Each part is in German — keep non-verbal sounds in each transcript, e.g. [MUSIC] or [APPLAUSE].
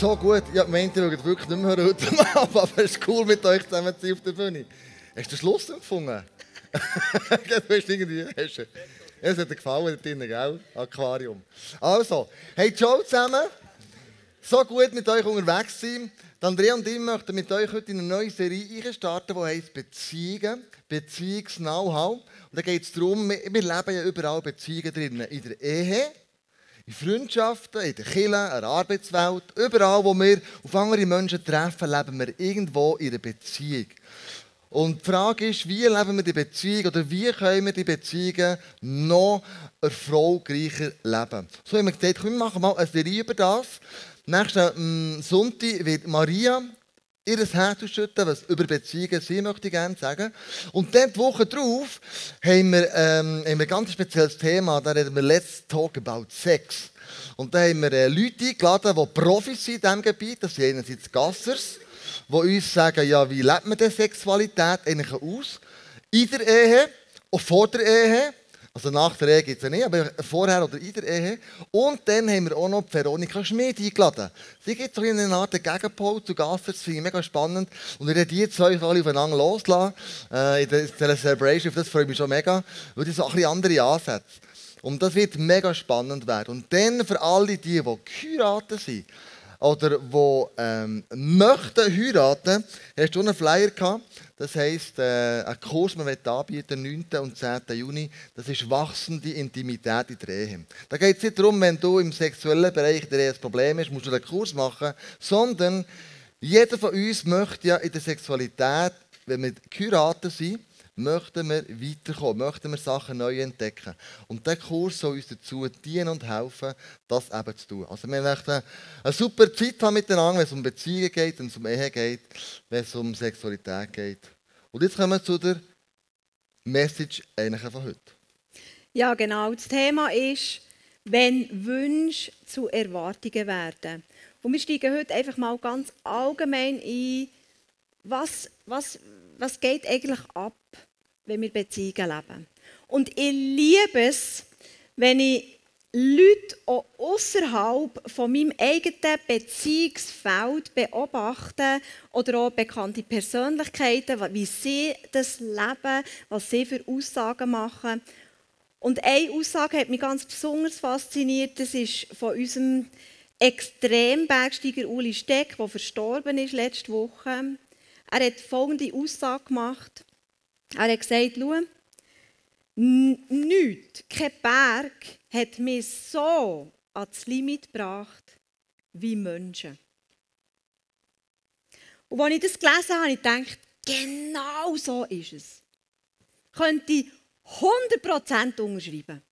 So gut. Ja, meint ihr schaut wirklich nicht mehr heute Abend, aber es ist cool mit euch zusammen zu sein auf der Bühne. Hast du den Schluss empfunden? [LAUGHS] du hast irgendwie... Es hat dir gefallen drinnen, gell? Aquarium. Also, hey, ciao zusammen. So gut mit euch unterwegs sein. Die Andrea und ich möchten mit euch heute in eine neue Serie starten, die heißt Beziehungen, Beziehungs-Know-how. Und da geht es darum, wir leben ja überall Beziehungen drin. In der Ehe, in Freundschaften, in der Kirche, in der Arbeitswelt, überall, wo wir auf andere Menschen treffen, leben wir irgendwo in einer Beziehung. Und die Frage ist, wie leben wir die Beziehung oder wie können wir die Beziehungen noch erfolgreicher leben? So haben wir gesagt, komm, wir machen mal eine Serie über das. Nächsten mm, Sonntag wird Maria ihr Herz ausschütten, was über Beziehungen sie möchte ich gerne sagen. Und dann die Woche darauf haben wir, ähm, haben wir ein ganz spezielles Thema, da reden wir Let's Talk About Sex. Und da haben wir äh, Leute eingeladen, die Profis sind in diesem Gebiet, das sind einerseits Gassers, die uns sagen, ja, wie lebt man denn Sexualität eigentlich aus? In der Ehe, auch vor der Ehe, also nach der Ehe gibt es ja nicht, aber vorher oder in der Ehe. Und dann haben wir auch noch Veronika Schmid eingeladen. Sie gibt so eine Art Gegenpol zu Gasser, das finde ich mega spannend. Und wir werden die zwei alle aufeinander loslassen äh, in der Celebration, das freut mich schon mega, weil das so ein bisschen andere Ansätze. Und das wird mega spannend werden. Und dann für alle die, die geheiratet sind, oder die ähm, möchten heiraten, hast du einen Flyer gehabt. Das heisst, äh, ein Kurs, den wir anbieten, 9. und 10. Juni, das ist wachsende Intimität in der Ehe. Da geht es nicht darum, wenn du im sexuellen Bereich der Ehe ein Problem hast, musst du den Kurs machen, sondern jeder von uns möchte ja in der Sexualität, wenn wir geheiratet sind, möchten wir weiterkommen, möchten wir Sachen neu entdecken. Und dieser Kurs soll uns dazu dienen und helfen, das eben zu tun. Also wir möchten eine super Zeit haben miteinander, wenn es um Beziehungen geht, wenn es um Ehe geht, wenn es um Sexualität geht. Und jetzt kommen wir zu der Message von heute. Ja, genau. Das Thema ist, wenn Wünsche zu Erwartungen werden. Und wir steigen heute einfach mal ganz allgemein ein, was, was, was geht eigentlich ab, wenn wir Beziehungen leben. Und ich liebe es, wenn ich Leute auch außerhalb von meinem eigenen Beziehungsfeld beobachte oder auch bekannte Persönlichkeiten, wie sie das leben, was sie für Aussagen machen. Und eine Aussage hat mich ganz besonders fasziniert. Das ist von unserem Extrembergsteiger Uli Steck, der verstorben ist letzte Woche. Er hat folgende Aussage gemacht. Er hat gesagt, schau, nichts, kein Berg hat mich so ans Limit gebracht wie Menschen. Und als ich das gelesen habe, habe ich gedacht, genau so ist es. Könnte ich 100% unterschreiben.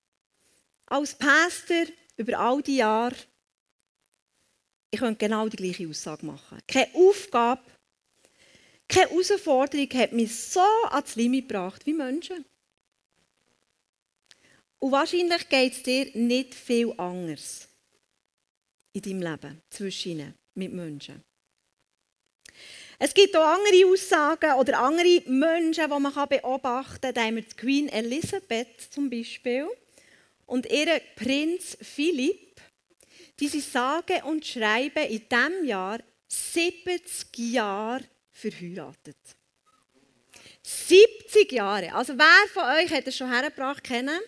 Als Pastor über all die Jahre, ich könnte genau die gleiche Aussage machen. Keine Aufgabe, keine Herausforderung hat mich so ans Limit gebracht wie Menschen. Und wahrscheinlich geht es dir nicht viel anders in deinem Leben zwischen mit Menschen. Es gibt auch andere Aussagen oder andere Menschen, die man beobachten kann. Da haben wir die Queen Elizabeth zum Beispiel und ihren Prinz Philipp. Die sie sagen und schreiben in diesem Jahr 70 Jahre verheiratet. 70 Jahre. Also wer von euch hat das schon hergebracht? Kennen?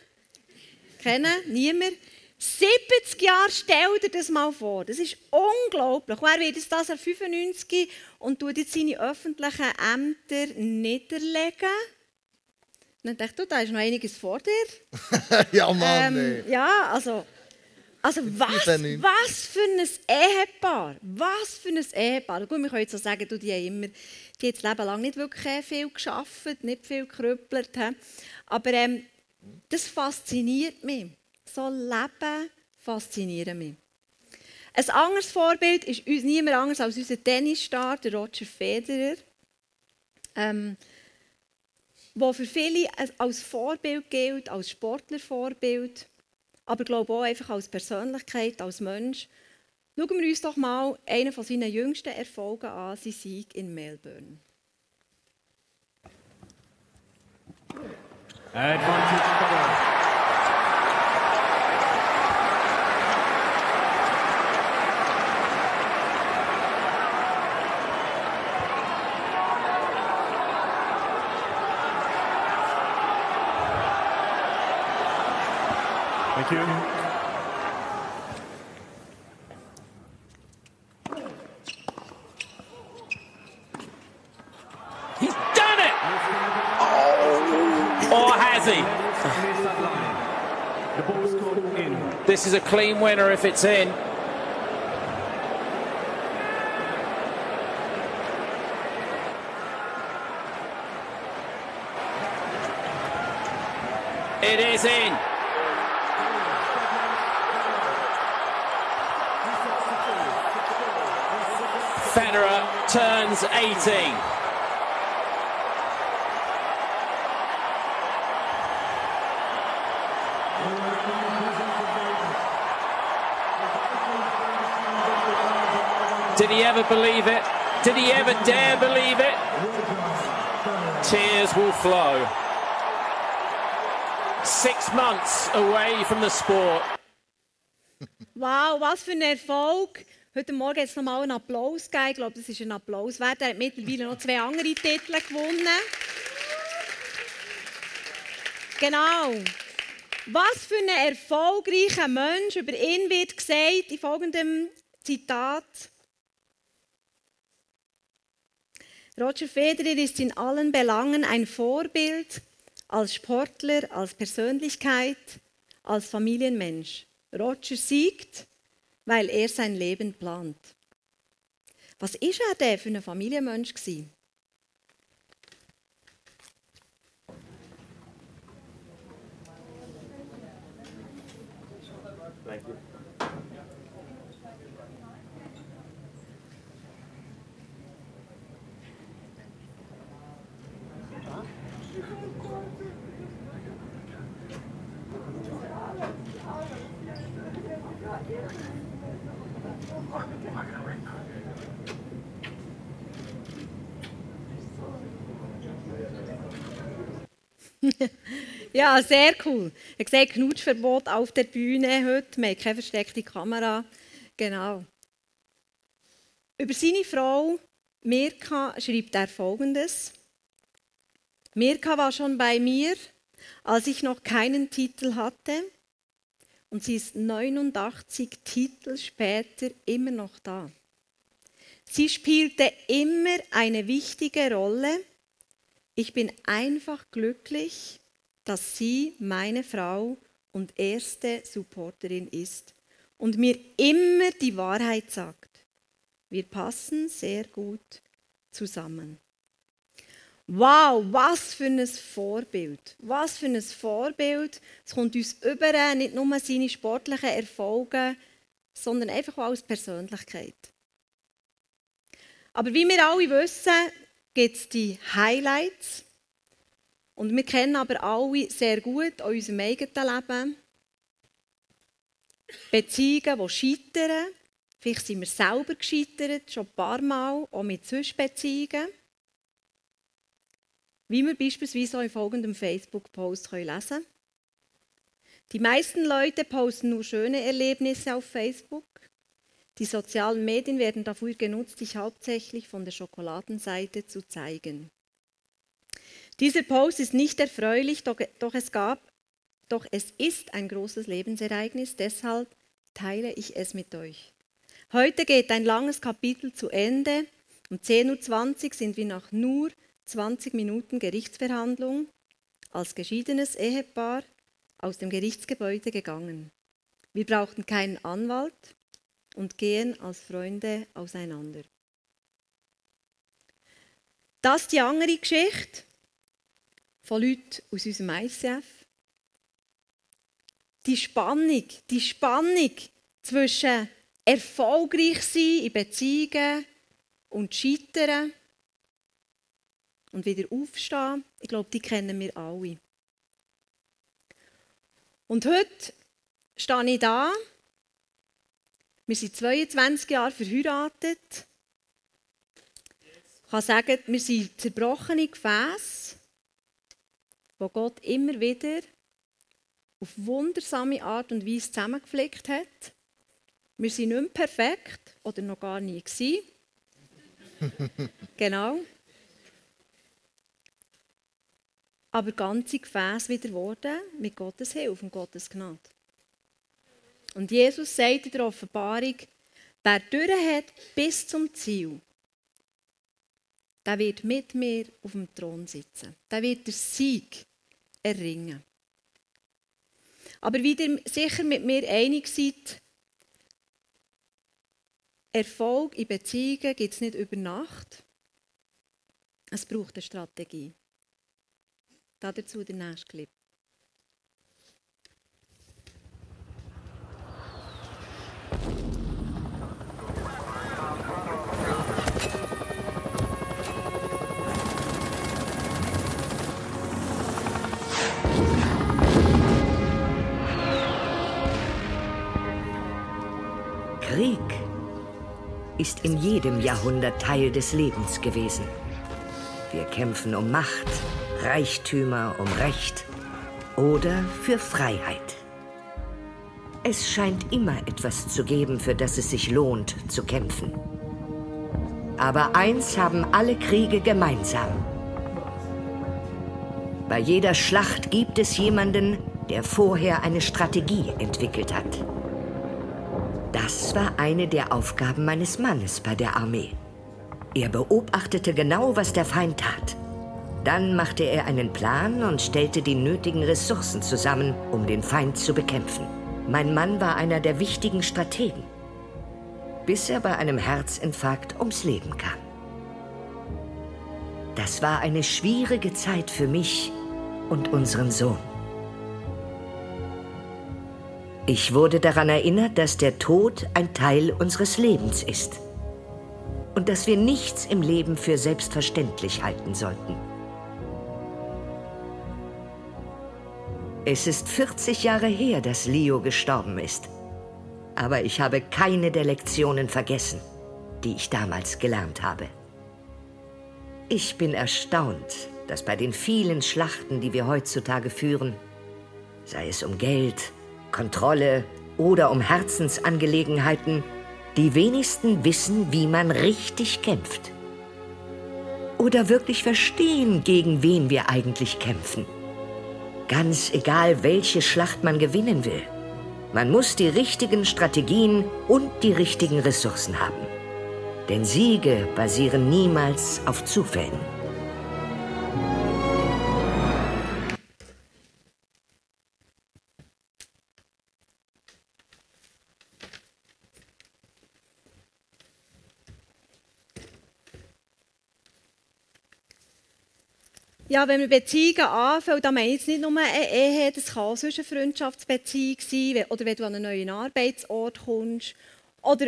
Kennen? Niemand? 70 Jahre, stell dir das mal vor. Das ist unglaublich. Wer wird jetzt das an 95 und tut jetzt seine öffentlichen Ämter niederlegen? Dann denke ich, du, da ist noch einiges vor dir. [LAUGHS] ja, Mann. Ähm, ja, also also was, was für ein Ehepaar, was für ein Ehepaar. Gut, wir können jetzt so sagen, du, die haben immer, die haben das Leben lang nicht wirklich viel geschafft, nicht viel gerüppelt. Aber ähm, das fasziniert mich. So Leben fasziniert mich. Ein anderes Vorbild ist niemand anderes als unser Tennisstar, der Roger Federer. Ähm, wo für viele als Vorbild gilt, als Sportlervorbild aber ich glaube auch einfach als Persönlichkeit, als Mensch. Schauen wir uns doch mal einen von seinen jüngsten Erfolgen an, sein Sieg in Melbourne. Advantage Thank you. He's done it! Oh. Or has he? The ball in. This is a clean winner if it's in. It is in. Federer turns 18. Did he ever believe it? Did he ever dare believe it? Tears will flow. Six months away from the sport. Wow, was für ein Erfolg. Heute Morgen hat es nochmal einen Applaus gegeben. Ich glaube, das ist ein Applaus wert. Er hat mittlerweile noch zwei andere Titel gewonnen. Genau. Was für ein erfolgreicher Mensch über ihn wird gesagt in folgendem Zitat. Roger Federer ist in allen Belangen ein Vorbild als Sportler, als Persönlichkeit, als Familienmensch. Roger siegt, weil er sein Leben plant. Was ist er denn für ein Familienmensch gewesen? [LAUGHS] ja, sehr cool. Ihr seht Knutschverbot auf der Bühne heute. Wir haben keine versteckte Kamera. Genau. Über seine Frau Mirka schreibt er folgendes. Mirka war schon bei mir, als ich noch keinen Titel hatte. Und sie ist 89 Titel später immer noch da. Sie spielte immer eine wichtige Rolle. Ich bin einfach glücklich, dass sie meine Frau und erste Supporterin ist und mir immer die Wahrheit sagt. Wir passen sehr gut zusammen. Wow, was für ein Vorbild. Was für ein Vorbild. Es kommt uns über, nicht nur seine sportlichen Erfolge, sondern einfach auch als Persönlichkeit. Aber wie wir alle wissen, gibt es die Highlights. Und wir kennen aber alle sehr gut aus unserem eigenen Leben Beziehungen, die scheitern. Vielleicht sind wir selber gescheitert, schon ein paar Mal, auch mit Zwischenbeziehungen. Wie wir beispielsweise auch in folgendem Facebook-Post lesen können. Die meisten Leute posten nur schöne Erlebnisse auf Facebook. Die sozialen Medien werden dafür genutzt, sich hauptsächlich von der Schokoladenseite zu zeigen. Dieser Post ist nicht erfreulich, doch, doch, es gab, doch es ist ein großes Lebensereignis, deshalb teile ich es mit euch. Heute geht ein langes Kapitel zu Ende. Um 10.20 Uhr sind wir nach nur 20 Minuten Gerichtsverhandlung als geschiedenes Ehepaar aus dem Gerichtsgebäude gegangen. Wir brauchten keinen Anwalt und gehen als Freunde auseinander. Das ist die andere Geschichte von Leuten aus unserem ICF. Die Spannung, die Spannung zwischen erfolgreich sein in Beziehungen und scheitern und wieder aufstehen, ich glaube, die kennen wir alle. Und heute stehe ich da. Wir sind 22 Jahre verheiratet. Ich kann sagen, wir sind zerbrochene Gefäße, wo Gott immer wieder auf wundersame Art und Weise zusammengepflegt hat. Wir sind nicht mehr perfekt oder noch gar nie gewesen. [LAUGHS] genau. aber ganze Gefäße wieder geworden mit Gottes Hilfe und Gottes Gnade. Und Jesus sagt in der Offenbarung, wer durch hat bis zum Ziel, der wird mit mir auf dem Thron sitzen. Der wird den Sieg erringen. Aber wie ihr sicher mit mir einig seid, Erfolg in Beziehungen gibt es nicht über Nacht. Es braucht eine Strategie. Dazu der nächste Clip. Ist in jedem Jahrhundert Teil des Lebens gewesen. Wir kämpfen um Macht, Reichtümer, um Recht oder für Freiheit. Es scheint immer etwas zu geben, für das es sich lohnt zu kämpfen. Aber eins haben alle Kriege gemeinsam. Bei jeder Schlacht gibt es jemanden, der vorher eine Strategie entwickelt hat. Das war eine der Aufgaben meines Mannes bei der Armee. Er beobachtete genau, was der Feind tat. Dann machte er einen Plan und stellte die nötigen Ressourcen zusammen, um den Feind zu bekämpfen. Mein Mann war einer der wichtigen Strategen, bis er bei einem Herzinfarkt ums Leben kam. Das war eine schwierige Zeit für mich und unseren Sohn. Ich wurde daran erinnert, dass der Tod ein Teil unseres Lebens ist und dass wir nichts im Leben für selbstverständlich halten sollten. Es ist 40 Jahre her, dass Leo gestorben ist. Aber ich habe keine der Lektionen vergessen, die ich damals gelernt habe. Ich bin erstaunt, dass bei den vielen Schlachten, die wir heutzutage führen, sei es um Geld, Kontrolle oder um Herzensangelegenheiten, die wenigsten wissen, wie man richtig kämpft. Oder wirklich verstehen, gegen wen wir eigentlich kämpfen. Ganz egal, welche Schlacht man gewinnen will. Man muss die richtigen Strategien und die richtigen Ressourcen haben. Denn Siege basieren niemals auf Zufällen. Ja, wenn wir Beziehungen anfangen, dann meine ich nicht nur eine Ehe, das kann auch eine Freundschaftsbeziehung sein, oder wenn du an einen neuen Arbeitsort kommst, oder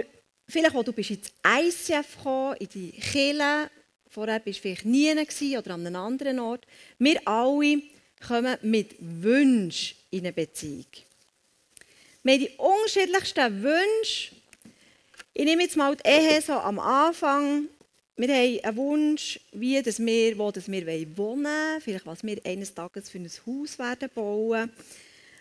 vielleicht auch du bist ins ICF gekommen, in die Kirche, vorher bist du vielleicht nie oder an einem anderen Ort. Wir alle kommen mit Wünschen in eine Beziehung. Wir haben die unterschiedlichsten Wünsche. Ich nehme jetzt mal die Ehe so am Anfang wir haben einen Wunsch, wie dass wir, wo dass wir wohnen wollen, vielleicht was wir eines Tages für ein Haus werden bauen.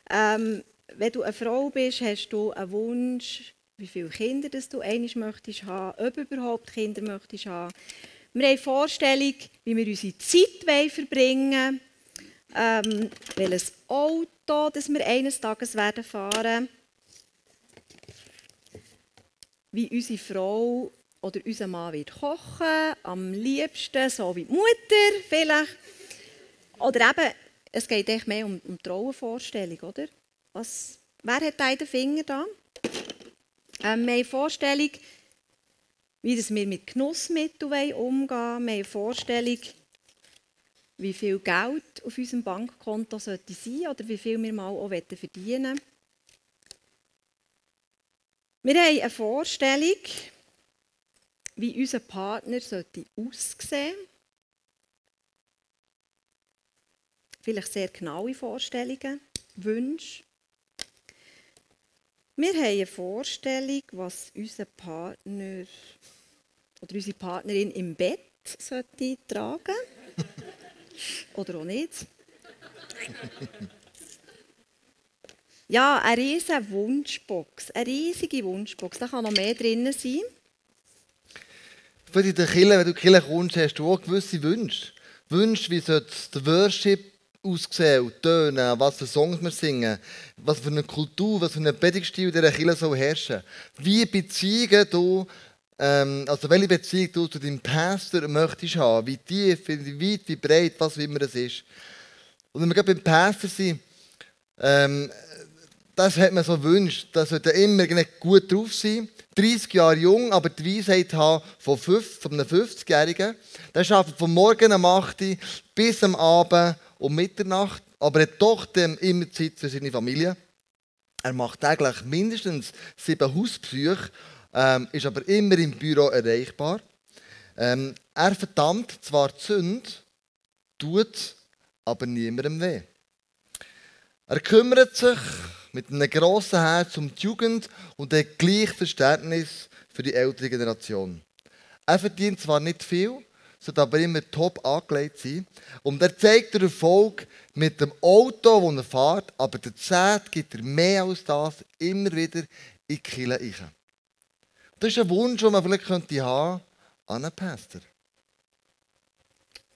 Ähm, wenn du eine Frau bist, hast du einen Wunsch, wie viele Kinder dass du einiges möchtest haben, ob überhaupt Kinder möchtest haben. Wir haben eine Vorstellung, wie wir unsere Zeit verbringen wollen, ähm, welches Auto das wir eines Tages werden fahren wie unsere Frau oder unser Mann wird kochen, am liebsten so wie die Mutter vielleicht. Oder eben, es geht echt mehr um, um die Rollenvorstellung, oder? Was, wer hat den Finger da? Ähm, wir eine Vorstellung, wie das wir mit Genussmitteln umgehen wollen. Wir eine Vorstellung, wie viel Geld auf unserem Bankkonto sollte sein oder wie viel wir mal auch verdienen wollen. Wir haben eine Vorstellung, wie unser Partner sollte aussehen Vielleicht sehr genaue Vorstellungen, Wünsche. Wir haben eine Vorstellung, was unser Partner oder unsere Partnerin im Bett sollte tragen [LAUGHS] Oder auch nicht. Ja, eine riesige Wunschbox. Eine riesige Wunschbox. Da kann noch mehr drin sein. In der Kirche, wenn du in die Kirche kommst, hast du auch gewisse Wünsche. Wünsche, wie der Worship aussehen und tönen, was für Songs wir singen, was für eine Kultur, was für ein Predigtstil der Kirche soll herrschen. Wie Beziehungen du, ähm, also welche Beziehung du zu deinem Pastor möchtest haben, wie tief, wie weit, wie breit, was auch immer es ist. Und wenn wir gerade beim Pastor sind, ähm, das hat man so gewünscht, dass wir immer gut drauf sein 30 Jahre jung, aber die Weisheit haben von einem 50-Jährigen. Der arbeitet von morgen um 8 Uhr bis am Abend um Mitternacht, aber er hat doch immer Zeit für seine Familie. Er macht täglich mindestens sieben Hausbesuche, ähm, ist aber immer im Büro erreichbar. Ähm, er verdammt zwar die Sünde, tut aber niemandem weh. Er kümmert sich mit einem grossen Herz um die Jugend und hat gleich Verständnis für die ältere Generation. Er verdient zwar nicht viel, sollte aber immer top angelegt sein. Und er zeigt den Erfolg mit dem Auto, das er fährt, aber der Zeit gibt er mehr als das immer wieder in die Kille rein. Das ist ein Wunsch, den man vielleicht könnte haben an einen Pastor.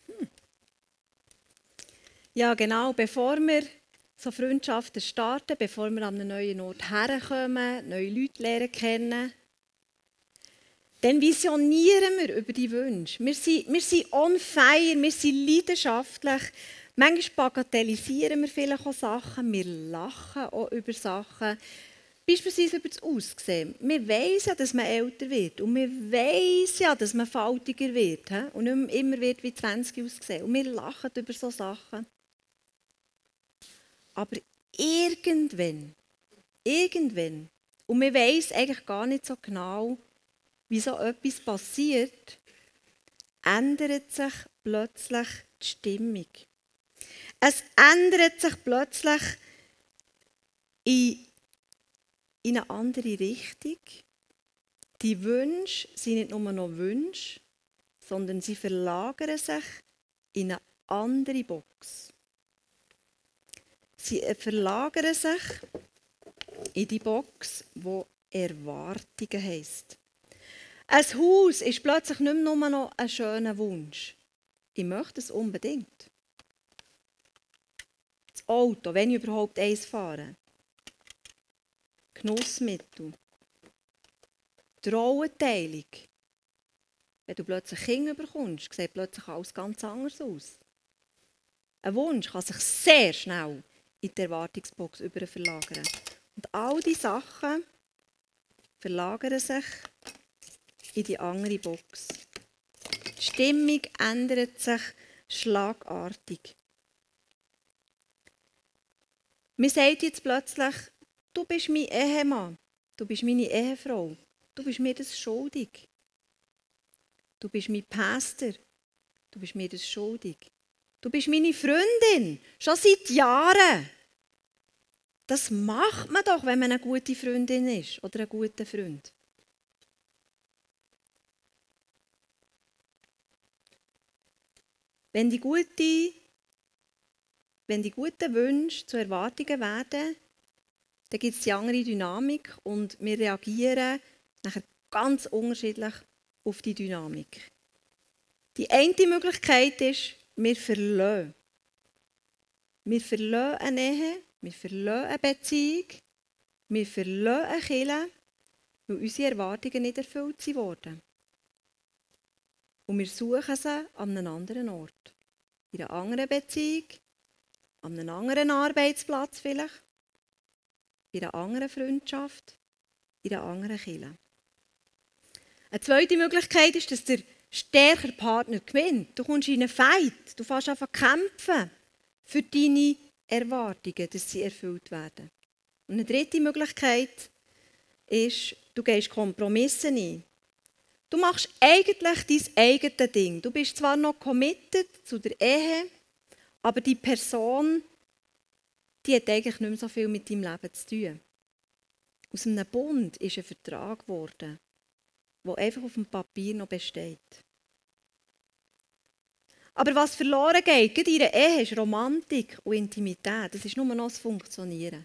Hm. Ja, genau. Bevor wir so Freundschaften starten, bevor wir an einen neuen Ort herkommen, neue Leute lernen kennen, dann visionieren wir über die Wünsche. Wir sind, wir sind on fire, wir sind leidenschaftlich. Manchmal bagatellisieren wir vielleicht auch Sachen, wir lachen auch über Sachen. Beispielsweise über das Aussehen. Wir wissen ja, dass man älter wird. Und wir wissen ja, dass man faltiger wird. Und nicht immer wird wie 20 aussehen. Und wir lachen über solche Sachen. Aber irgendwann, irgendwann, und wir wissen eigentlich gar nicht so genau, wie so etwas passiert, ändert sich plötzlich die Stimmung. Es ändert sich plötzlich in, in eine andere Richtung. Die Wünsche sind nicht nur noch Wünsche, sondern sie verlagern sich in eine andere Box. Sie verlagern sich in die Box, wo Erwartungen heisst. Ein Haus ist plötzlich nicht mehr nur noch ein schöner Wunsch. Ich möchte es unbedingt. Das Auto, wenn ich überhaupt eins fahre. Genussmittel. Die. Wenn du plötzlich Kinder bekommst, sieht plötzlich alles ganz anders aus. Ein Wunsch kann sich sehr schnell in die Erwartungsbox über verlagern. Und all diese Sachen verlagern sich in die andere Box. Die Stimmung ändert sich schlagartig. Mir sagt jetzt plötzlich, du bist mein Ehemann, du bist meine Ehefrau, du bist mir das schuldig. Du bist mein Pastor, du bist mir das schuldig. Du bist meine Freundin, schon seit Jahren. Das macht man doch, wenn man eine gute Freundin ist oder ein guter Freund. Wenn die, gute, wenn die guten Wünsche zu Erwartungen werden, dann gibt es die andere Dynamik und wir reagieren nachher ganz unterschiedlich auf die Dynamik. Die eine Möglichkeit ist, wir verlassen. Wir verlassen eine Ehe, wir verlassen eine Beziehung, wir verlassen eine Kirche, weil unsere Erwartungen nicht erfüllt wurden. Und wir suchen sie an einem anderen Ort. In einer anderen Beziehung, an einem anderen Arbeitsplatz vielleicht, in einer anderen Freundschaft, in einer anderen Kirche. Eine zweite Möglichkeit ist, dass der stärkere Partner gewinnt. Du kommst in einen Fight, du fährst einfach kämpfen für deine Erwartungen, dass sie erfüllt werden. Und eine dritte Möglichkeit ist, du gehst Kompromisse ein. Du machst eigentlich dein eigenes Ding. Du bist zwar noch committed zu der Ehe, aber die Person, die hat eigentlich nicht mehr so viel mit deinem Leben zu tun. Aus einem Bund ist ein Vertrag geworden, der einfach auf dem Papier noch besteht. Aber was verloren geht, gerade in einer Ehe, ist Romantik und Intimität. Das ist nur noch das Funktionieren.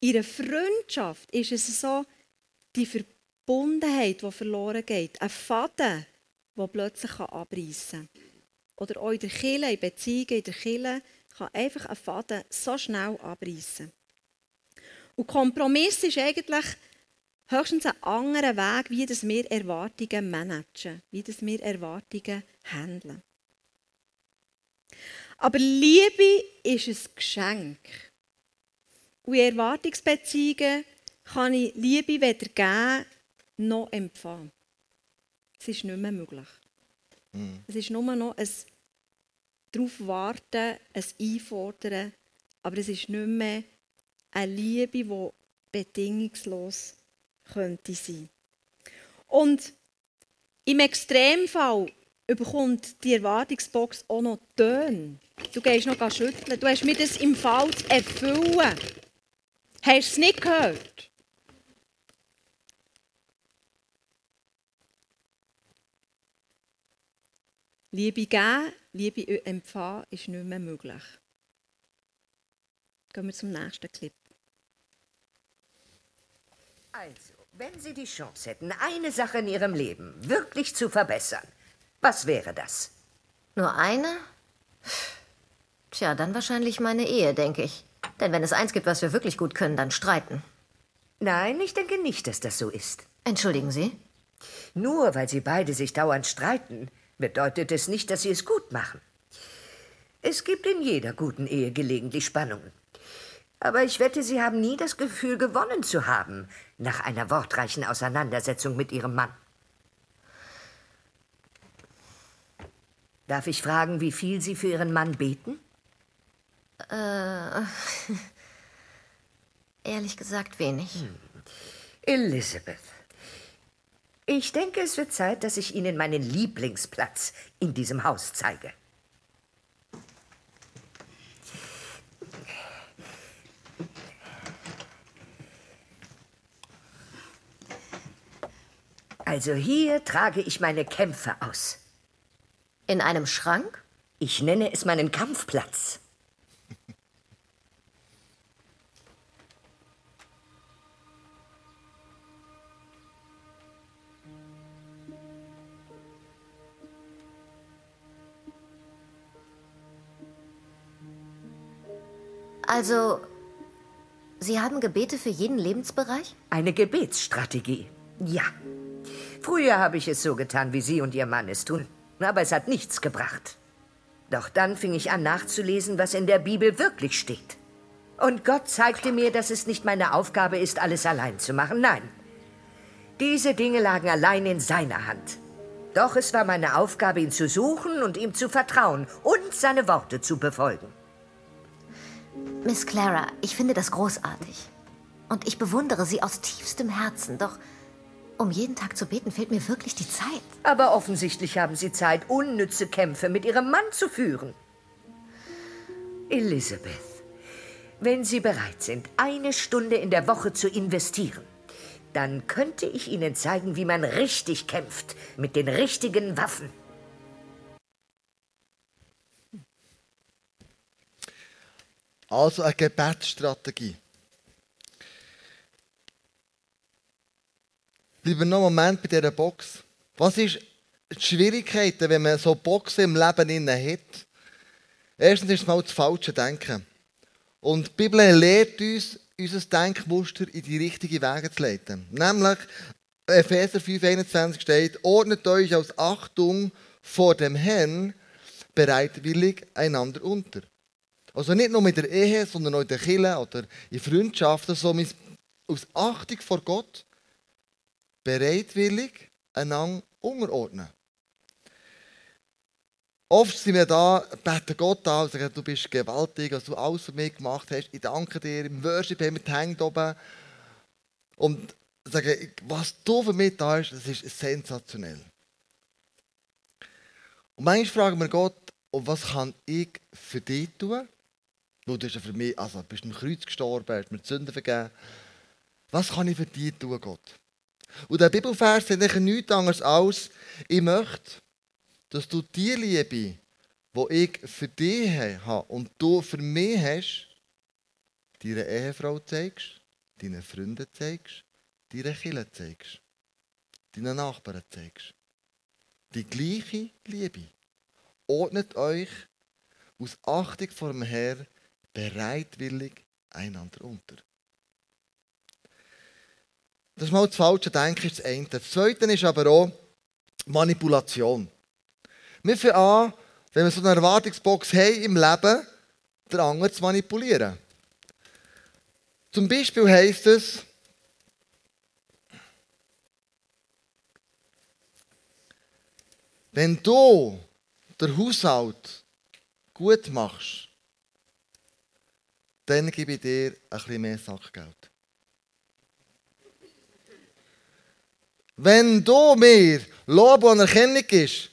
In einer Freundschaft ist es so, die Verbundenheit, die verloren geht. Ein Faden, der plötzlich abreißen kann. Oder auch in der Kirche, in Beziehungen in der Kirche, kann einfach einen Faden so schnell abreißen. Und Kompromiss ist eigentlich höchstens ein anderer Weg, wie das wir Erwartungen managen, wie das wir Erwartungen handeln. Aber Liebe ist ein Geschenk. Und in Erwartungsbeziehungen kann ich Liebe weder geben noch empfangen. Es ist nicht mehr möglich. Mhm. Es ist nur noch ein darauf warten, ein Einfordern, aber es ist nicht mehr eine Liebe, die bedingungslos könnte sein. Und im Extremfall bekommt die Erwartungsbox auch noch Töne. Du gehst noch schütteln. Du hast mir das im Fall zu erfüllen. Hast du es nicht gehört? Liebe geben, Liebe empfangen ist nicht mehr möglich. Gehen wir zum nächsten Clip. Also, wenn Sie die Chance hätten, eine Sache in Ihrem Leben wirklich zu verbessern, was wäre das? Nur eine? Tja, dann wahrscheinlich meine Ehe, denke ich. Denn wenn es eins gibt, was wir wirklich gut können, dann streiten. Nein, ich denke nicht, dass das so ist. Entschuldigen Sie? Nur weil Sie beide sich dauernd streiten, bedeutet es nicht, dass Sie es gut machen. Es gibt in jeder guten Ehe gelegentlich Spannungen. Aber ich wette, Sie haben nie das Gefühl, gewonnen zu haben, nach einer wortreichen Auseinandersetzung mit Ihrem Mann. Darf ich fragen, wie viel Sie für Ihren Mann beten? Äh, ehrlich gesagt wenig. Hm. Elizabeth, ich denke, es wird Zeit, dass ich Ihnen meinen Lieblingsplatz in diesem Haus zeige. Also hier trage ich meine Kämpfe aus. In einem Schrank? Ich nenne es meinen Kampfplatz. Also, Sie haben Gebete für jeden Lebensbereich? Eine Gebetsstrategie, ja. Früher habe ich es so getan, wie Sie und Ihr Mann es tun, aber es hat nichts gebracht. Doch dann fing ich an nachzulesen, was in der Bibel wirklich steht. Und Gott zeigte mir, dass es nicht meine Aufgabe ist, alles allein zu machen. Nein, diese Dinge lagen allein in seiner Hand. Doch es war meine Aufgabe, ihn zu suchen und ihm zu vertrauen und seine Worte zu befolgen. Miss Clara, ich finde das großartig. Und ich bewundere Sie aus tiefstem Herzen. Doch um jeden Tag zu beten, fehlt mir wirklich die Zeit. Aber offensichtlich haben Sie Zeit, unnütze Kämpfe mit Ihrem Mann zu führen. Elizabeth, wenn Sie bereit sind, eine Stunde in der Woche zu investieren, dann könnte ich Ihnen zeigen, wie man richtig kämpft, mit den richtigen Waffen. Also eine Gebetsstrategie. Bleiben noch einen Moment bei dieser Box. Was ist die Schwierigkeit, wenn man so Boxen im Leben hat? Erstens ist es mal das falsche Denken. Und die Bibel lehrt uns, unser Denkmuster in die richtigen Wege zu leiten. Nämlich, Epheser 5,21 steht, ordnet euch aus Achtung vor dem Herrn bereitwillig einander unter. Also nicht nur mit der Ehe, sondern auch in der Kirche oder in Freundschaften, so aus Achtung vor Gott bereitwillig einander unterordnen. Oft sind wir da, beten Gott an und sagen, du bist gewaltig, was du alles für mich gemacht hast. Ich danke dir. Im Worship haben wir die oben. Und sagen, was du für mich da hast, das ist sensationell. Und manchmal fragen wir Gott, und was kann ich für dich tun? Du bist ja für mich, also bist am Kreuz gestorben, hast mir die Sünden vergeben. Was kann ich für dich tun, Gott? Und der Bibelvers sagt nichts anderes als, ich möchte, dass du die Liebe, die ich für dich habe und du für mich hast, deiner Ehefrau zeigst, deinen Freunden zeigst, deinen Kindern zeigst, deinen Nachbarn zeigst. Die gleiche Liebe. Ordnet euch aus Achtung vor dem Herrn bereitwillig einander unter. Das ist mal das falsche Denken, das eine. Das zweite ist aber auch Manipulation. Wir fangen an, wenn wir so eine Erwartungsbox haben im Leben, den anderen zu manipulieren. Zum Beispiel heisst es, wenn du den Haushalt gut machst, dann gebe ich dir ein bisschen mehr Sackgeld. Wenn du mir Lob und Anerkennung gibst,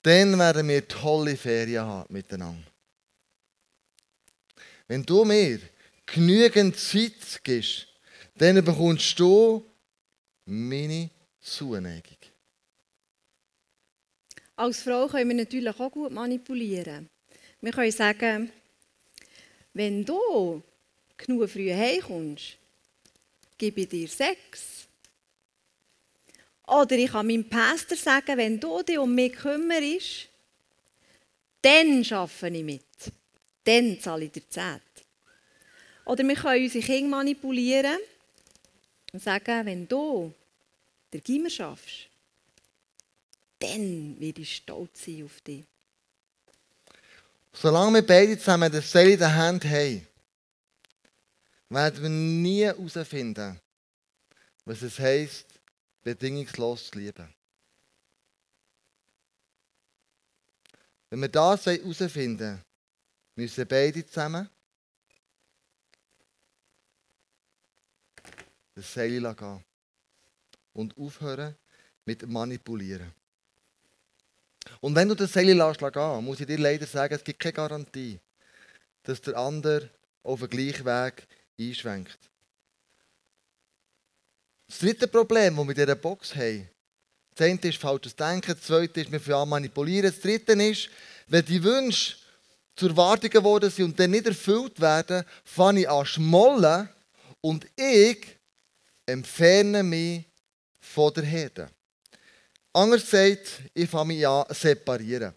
dann werden wir tolle Ferien haben miteinander. Wenn du mir genügend Zeit gibst, dann bekommst du meine Zuneigung. Als Frau können wir natürlich auch gut manipulieren. Wir können sagen, wenn du genug früh heimkommst, gebe ich dir Sex. Oder ich kann meinem Pastor sagen, wenn du dich um mich kümmerst, dann arbeite ich mit. Dann zahle ich dir Zeit. Oder wir können unsere Kinder manipulieren und sagen, wenn du der Gimmer schaffst, dann werde ich stolz sein auf dich. Solange wir beide zusammen das Seil in der Hand haben, werden wir nie herausfinden, was es heisst, bedingungslos zu lieben. Wenn wir das herausfinden müssen beide zusammen das Seil gehen und aufhören mit Manipulieren. Und wenn du das Seil lässt gehen, muss ich dir leider sagen, es gibt keine Garantie, dass der andere auf den gleichen Weg einschwenkt. Das dritte Problem, das wir in dieser Box haben, das eine ist falsches Denken, das zweite ist, wir fangen manipulieren, das dritte ist, wenn die Wünsche zur Erwartungen geworden sind und dann nicht erfüllt werden, fange ich an schmollen und ich entferne mich von der Herde. Anders gesagt, ich fange mich an separieren.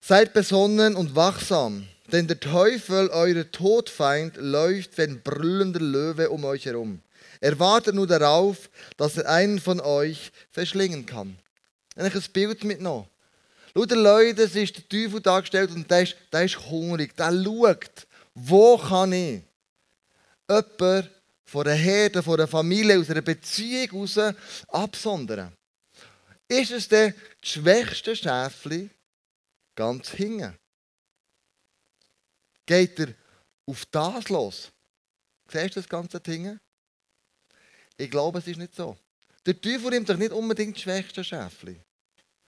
Seid besonnen und wachsam, denn der Teufel, euer Todfeind, läuft wie ein brüllender Löwe um euch herum. Er wartet nur darauf, dass er einen von euch verschlingen kann. Ich ein Bild mitgenommen. Schau, Leute, es ist der Teufel dargestellt und der ist, der ist hungrig. Der schaut, wo kann ich jemanden von einer Herde, von einer Familie, aus einer Beziehung heraus absondern. Ist es der schwächste Schäfli ganz hinten? Geht er auf das los? Siehst du das ganze Ding? Ich glaube, es ist nicht so. Der Teufel nimmt sich nicht unbedingt das schwächste Schäfli,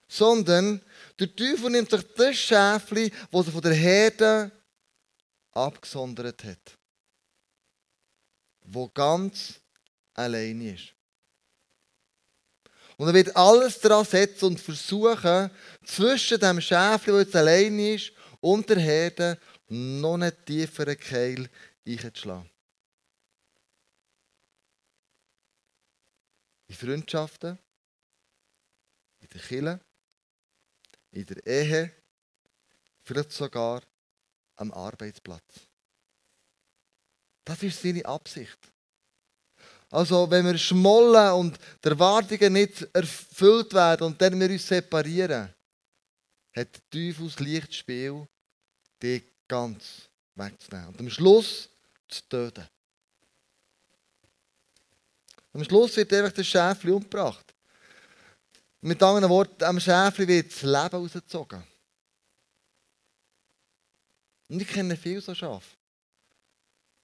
sondern der Teufel nimmt sich das Schäfli, das er von der Herde abgesondert hat wo ganz allein ist. Und er wird alles daran setzen und versuchen, zwischen dem Schäfli, das jetzt allein ist, und der Herde noch einen tieferen Keil einzuschlagen. In Freundschaften, in der Kirche, in der Ehe, vielleicht sogar am Arbeitsplatz. Das ist seine Absicht. Also, wenn wir schmollen und die Erwartungen nicht erfüllt werden und dann wir uns separieren, hat der Teufel das Lichtspiel, die ganz wegzunehmen. Und am Schluss zu töten. Am Schluss wird einfach das Schäfli umgebracht. Mit anderen Worten, am Schäfli wird das Leben rausgezogen. Und ich kenne viele so Schafe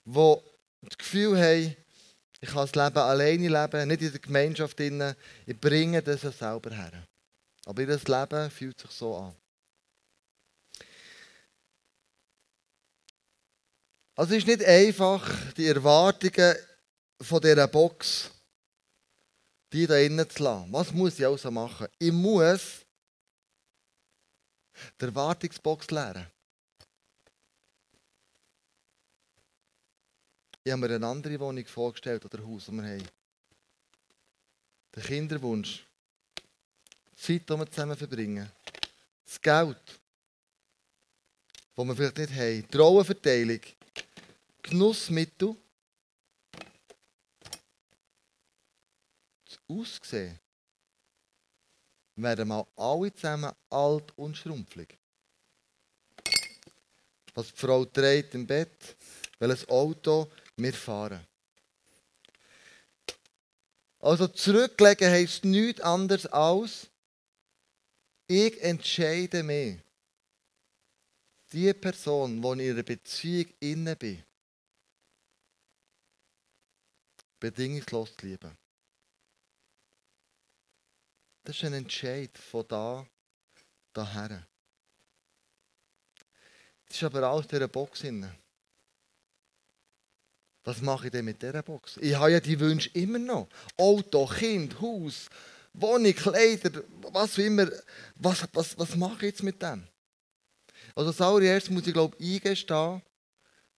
die das Gefühl haben, ich kann das Leben alleine leben, nicht in der Gemeinschaft. Ich bringe das selber her. Aber ihr Leben fühlt sich so an. Also es ist nicht einfach, die Erwartungen von dieser Box, die da innen zu lassen. Was muss ich also machen? Ich muss die Erwartungsbox lernen. Ich habe mir eine andere Wohnung vorgestellt oder Haus, das wir haben. Der Kinderwunsch. Die Zeit, die wir zusammen verbringen. Das Geld, die wir vielleicht nicht haben. Die. Genussmittel. Das Aussehen. Wir werden mal alle zusammen alt und schrumpflig. Was die Frau trägt im Bett, welches Auto wir fahren. Also zurücklegen heisst nichts anderes als, ich entscheide mich, die Person, die in ihrer Beziehung inne bin, bedingungslos zu lieben. Das ist ein Entscheid von da daher. Das ist aber alles in dieser Box. Was mache ich denn mit dieser Box? Ich habe ja die Wünsche immer noch. Auto, Kind, Haus, Wohnung, Kleider, was auch immer. Was, was, was mache ich jetzt mit dem? Also als allererstes muss ich glaube eingestehen,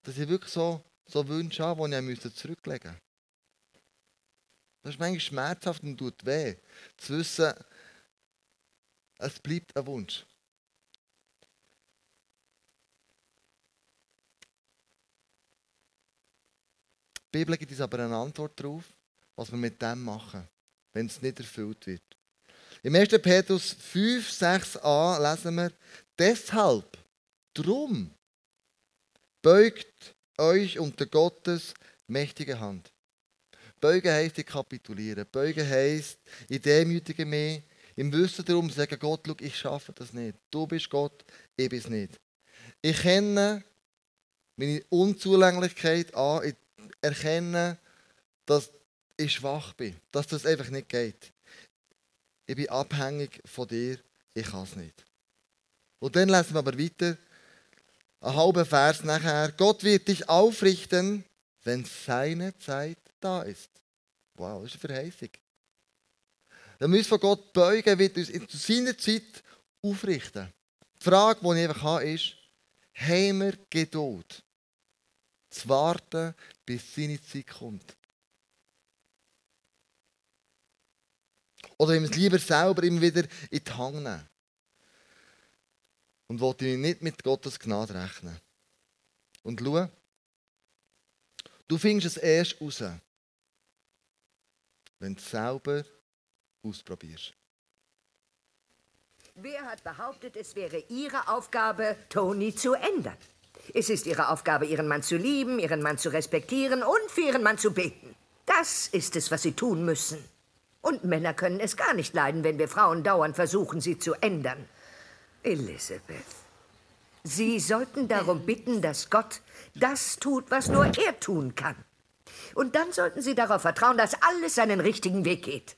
dass ich wirklich so, so Wünsche habe, die ich zurücklegen müsste. Das ist manchmal schmerzhaft und tut weh, zu wissen, es bleibt ein Wunsch. Die Bibel gibt uns aber eine Antwort darauf, was wir mit dem machen, wenn es nicht erfüllt wird. Im 1. Petrus 5, 6a lesen wir, deshalb, drum, beugt euch unter Gottes mächtige Hand. Beugen heisst, ich kapituliere. Beugen heisst, ich demütige mich, im Wissen darum sagen, Gott, schau, ich schaffe das nicht. Du bist Gott, ich bin es nicht. Ich kenne meine Unzulänglichkeit an, ich erkenne, dass ich schwach bin, dass das einfach nicht geht. Ich bin abhängig von dir, ich kann es nicht. Und dann lesen wir aber weiter, ein halber Vers nachher, Gott wird dich aufrichten, wenn seine Zeit da ist. Wow, das ist eine Verheißung. Dann müssen wir Gott beugen, wird uns zu seiner Zeit aufrichten. Die Frage, die ich einfach habe, ist, haben wir Geduld? Zu warten, bis seine Zeit kommt. Oder wenn wir es lieber selber immer wieder in die Hand nehmen. Und wollte ich nicht mit Gottes Gnade rechnen. Und schau, du findest es erst raus, wenn du es selber ausprobierst. Wer hat behauptet, es wäre Ihre Aufgabe, Toni zu ändern? Es ist Ihre Aufgabe, Ihren Mann zu lieben, Ihren Mann zu respektieren und für Ihren Mann zu beten. Das ist es, was Sie tun müssen. Und Männer können es gar nicht leiden, wenn wir Frauen dauernd versuchen, sie zu ändern. Elizabeth, Sie sollten darum bitten, dass Gott das tut, was nur er tun kann. Und dann sollten Sie darauf vertrauen, dass alles seinen richtigen Weg geht.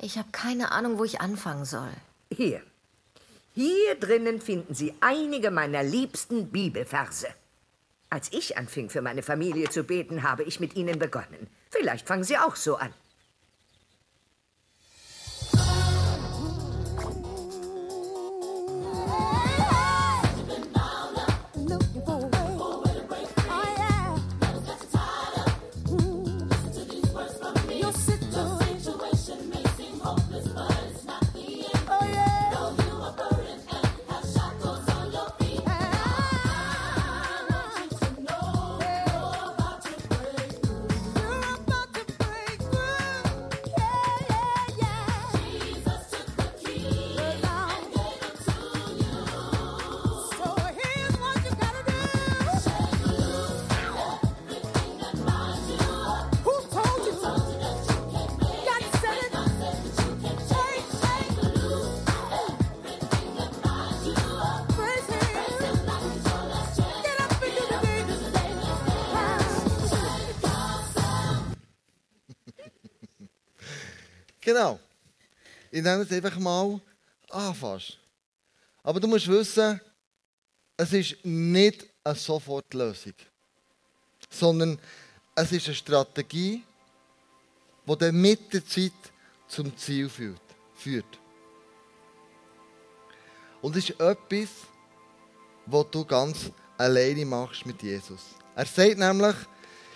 Ich habe keine Ahnung, wo ich anfangen soll. Hier. Hier drinnen finden Sie einige meiner liebsten Bibelverse. Als ich anfing, für meine Familie zu beten, habe ich mit Ihnen begonnen. Vielleicht fangen Sie auch so an. Indem du es einfach mal anfasst. Aber du musst wissen, es ist nicht eine Sofortlösung, sondern es ist eine Strategie, die dann mit der Zeit zum Ziel führt. Und es ist etwas, was du ganz alleine machst mit Jesus. Er sagt nämlich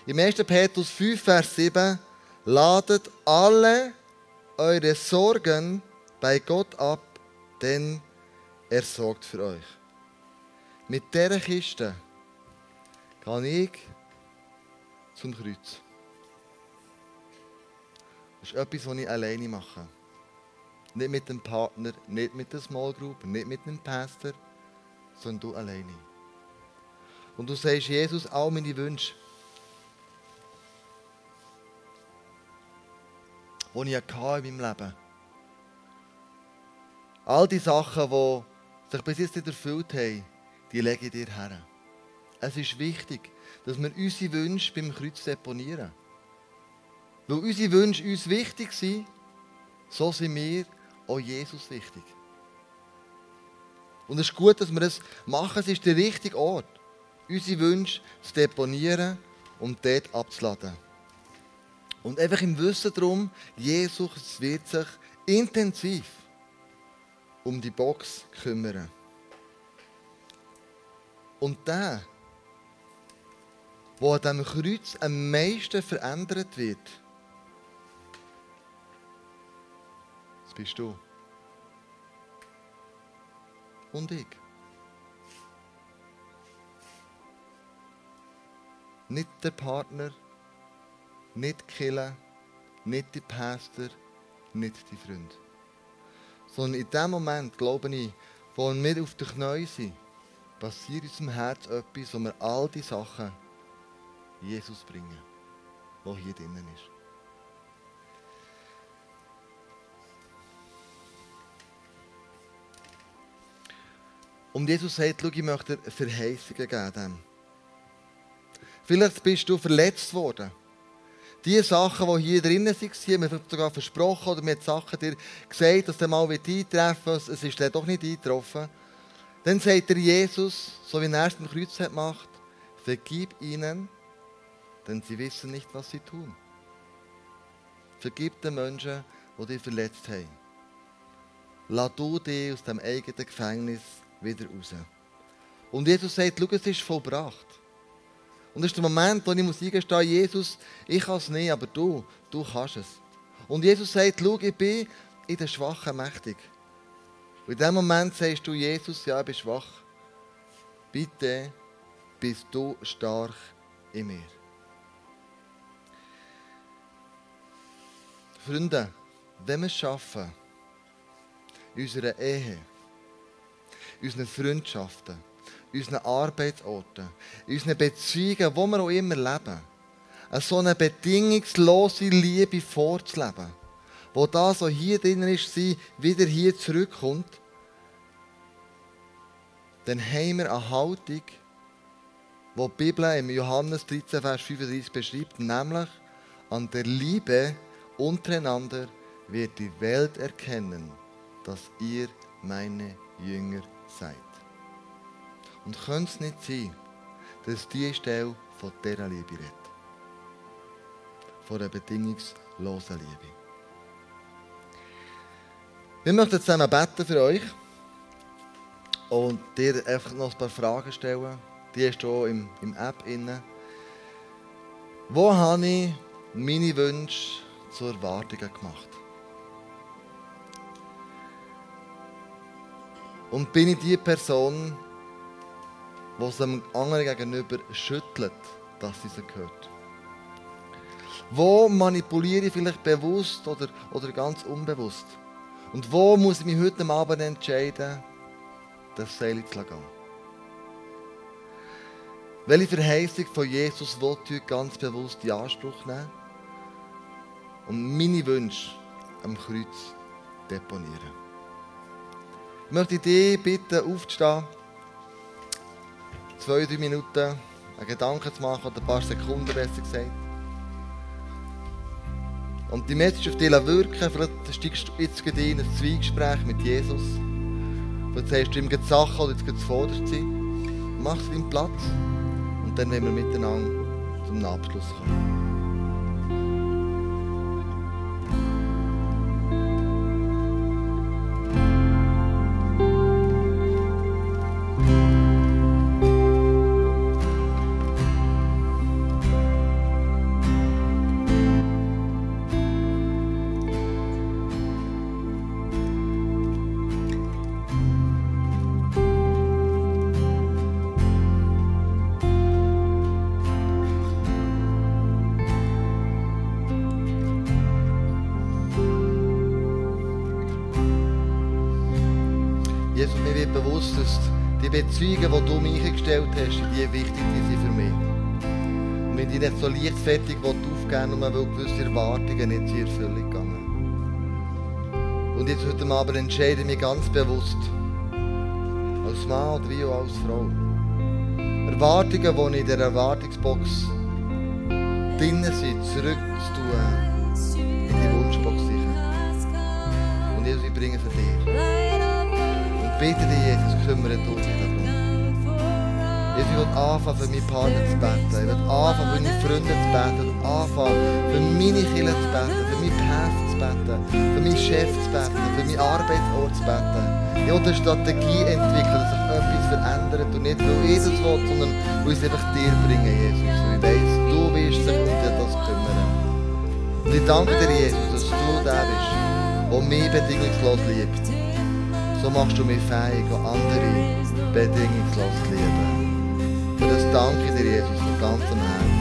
im 1. Petrus 5, Vers 7, ladet alle eure Sorgen bei Gott ab, denn er sorgt für euch. mit dieser Kiste gehe ich zum Kreuz. Das ist etwas, was ich alleine mache. Nicht mit dem Partner, nicht mit der Small Group, nicht mit dem Pastor, sondern du alleine. Und du sagst, Jesus, all meine Wünsche, die ich hatte in meinem Leben. All die Sachen, die sich bis jetzt nicht erfüllt haben, die lege ich dir her. Es ist wichtig, dass wir unsere Wünsche beim Kreuz deponieren. Weil unsere Wünsche uns wichtig sind, so sind wir auch Jesus wichtig. Und es ist gut, dass wir das machen. Es ist der richtige Ort, unsere Wünsche zu deponieren und dort abzuladen. Und einfach im Wissen darum, Jesus wird sich intensiv um die Box kümmern. Und der, der an diesem Kreuz am meisten verändert wird, das bist du. Und ich. Nicht der Partner, nicht die Kille, nicht die Pastor, nicht die Freund. Sondern in dem Moment, glaube ich, wo wir auf den Knien sind, passiert in unserem Herz etwas, wo wir all die Sachen Jesus bringen, wo hier drinnen ist. Und Jesus sagt, schau, ich möchte Verheißungen geben. Vielleicht bist du verletzt worden die Sachen, die hier drinnen waren, wir haben sogar versprochen oder wir haben Sachen dir gesagt, dass der mal eintreffen wird, es ist dann doch nicht eingetroffen. Dann sagt der Jesus, so wie er es am Kreuz hat gemacht, vergib ihnen, denn sie wissen nicht, was sie tun. Vergib den Menschen, die dich verletzt haben. Lass du dich aus dem eigenen Gefängnis wieder raus. Und Jesus sagt, schau, es ist vollbracht. Und das ist der Moment, wo ich muss eingestehen Jesus, ich kann es nicht, aber du, du kannst es. Und Jesus sagt, schau, ich bin in den Schwachen mächtig. Und in dem Moment sagst du, Jesus, ja, ich bin schwach. Bitte bist du stark in mir. Freunde, wenn wir es schaffen, in unserer Ehe, in unseren Freundschaften, unseren Arbeitsorten, unseren Beziehungen, wo wir auch immer leben, eine so eine bedingungslose Liebe vorzuleben, wo das, was hier drin ist, wieder hier zurückkommt, dann haben wir eine Haltung, die die Bibel im Johannes 13, Vers 35 beschreibt, nämlich an der Liebe untereinander wird die Welt erkennen, dass ihr meine Jünger seid. Und könnte es nicht sein, dass diese Stelle von dieser Liebe redet? Von einer bedingungslosen Liebe. Wir möchten zusammen beten für euch und dir einfach noch ein paar Fragen stellen. Die du auch im, im App inne. Wo habe ich meine Wünsche zu Erwartungen gemacht? Und bin ich die Person, es dem anderen gegenüber schüttelt, dass sie sie gehört. Wo manipuliere ich vielleicht bewusst oder, oder ganz unbewusst? Und wo muss ich mich heute Abend entscheiden, das Seil zu lassen? Welche Verheißung von Jesus will ich ganz bewusst in Anspruch nehmen und meine Wünsche am Kreuz deponieren? Ich möchte dich bitten, aufzustehen zwei, drei Minuten einen Gedanken zu machen, oder ein paar Sekunden besser gesagt. Und die Message auf dich wirken, vielleicht steigst du jetzt in ein Zweigespräch mit Jesus. Vielleicht sagst du ihm Sachen, die jetzt gefordert sind. Mach es deinen Platz und dann werden wir miteinander zum Abschluss kommen. Jesus, mir wird bewusst, dass die Beziehungen, die du mir eingestellt hast, die wichtig sind für mich. Und wenn die nicht so leichtfertig aufgeben weil gewisse Erwartungen nicht in Erfüllung gegangen. Und jetzt heute Abend entscheide ich mich ganz bewusst, als Mann oder wie auch als Frau, Erwartungen, die in der Erwartungsbox drinnen sind, zurückzutun in die Wunschbox sicher. Und Jesus, ich bringe sie dir. Und bitte dich, Jesus, kümmere du dich darum. Jesus, ich will anfangen, für meinen Partner zu beten. Ich will anfangen, für meine Freunde zu beten. Ich will anfangen, für meine Kinder zu beten, für meinen Pächter zu beten, für meinen Chef zu beten, für meinen Arbeitsort zu beten. Ich will eine Strategie entwickeln, dass sich etwas verändert. Und nicht, weil ich das will, sondern weil ich es einfach dir bringe, Jesus. Weil ich weiss, du wirst dich um das kümmern. Und ich danke dir, Jesus, dass du der bist, der mich bedingungslos liebt. So machst du mich fähig, andere bedingungslos zu lieben. Und das danke dir, Jesus, von ganzem Herzen.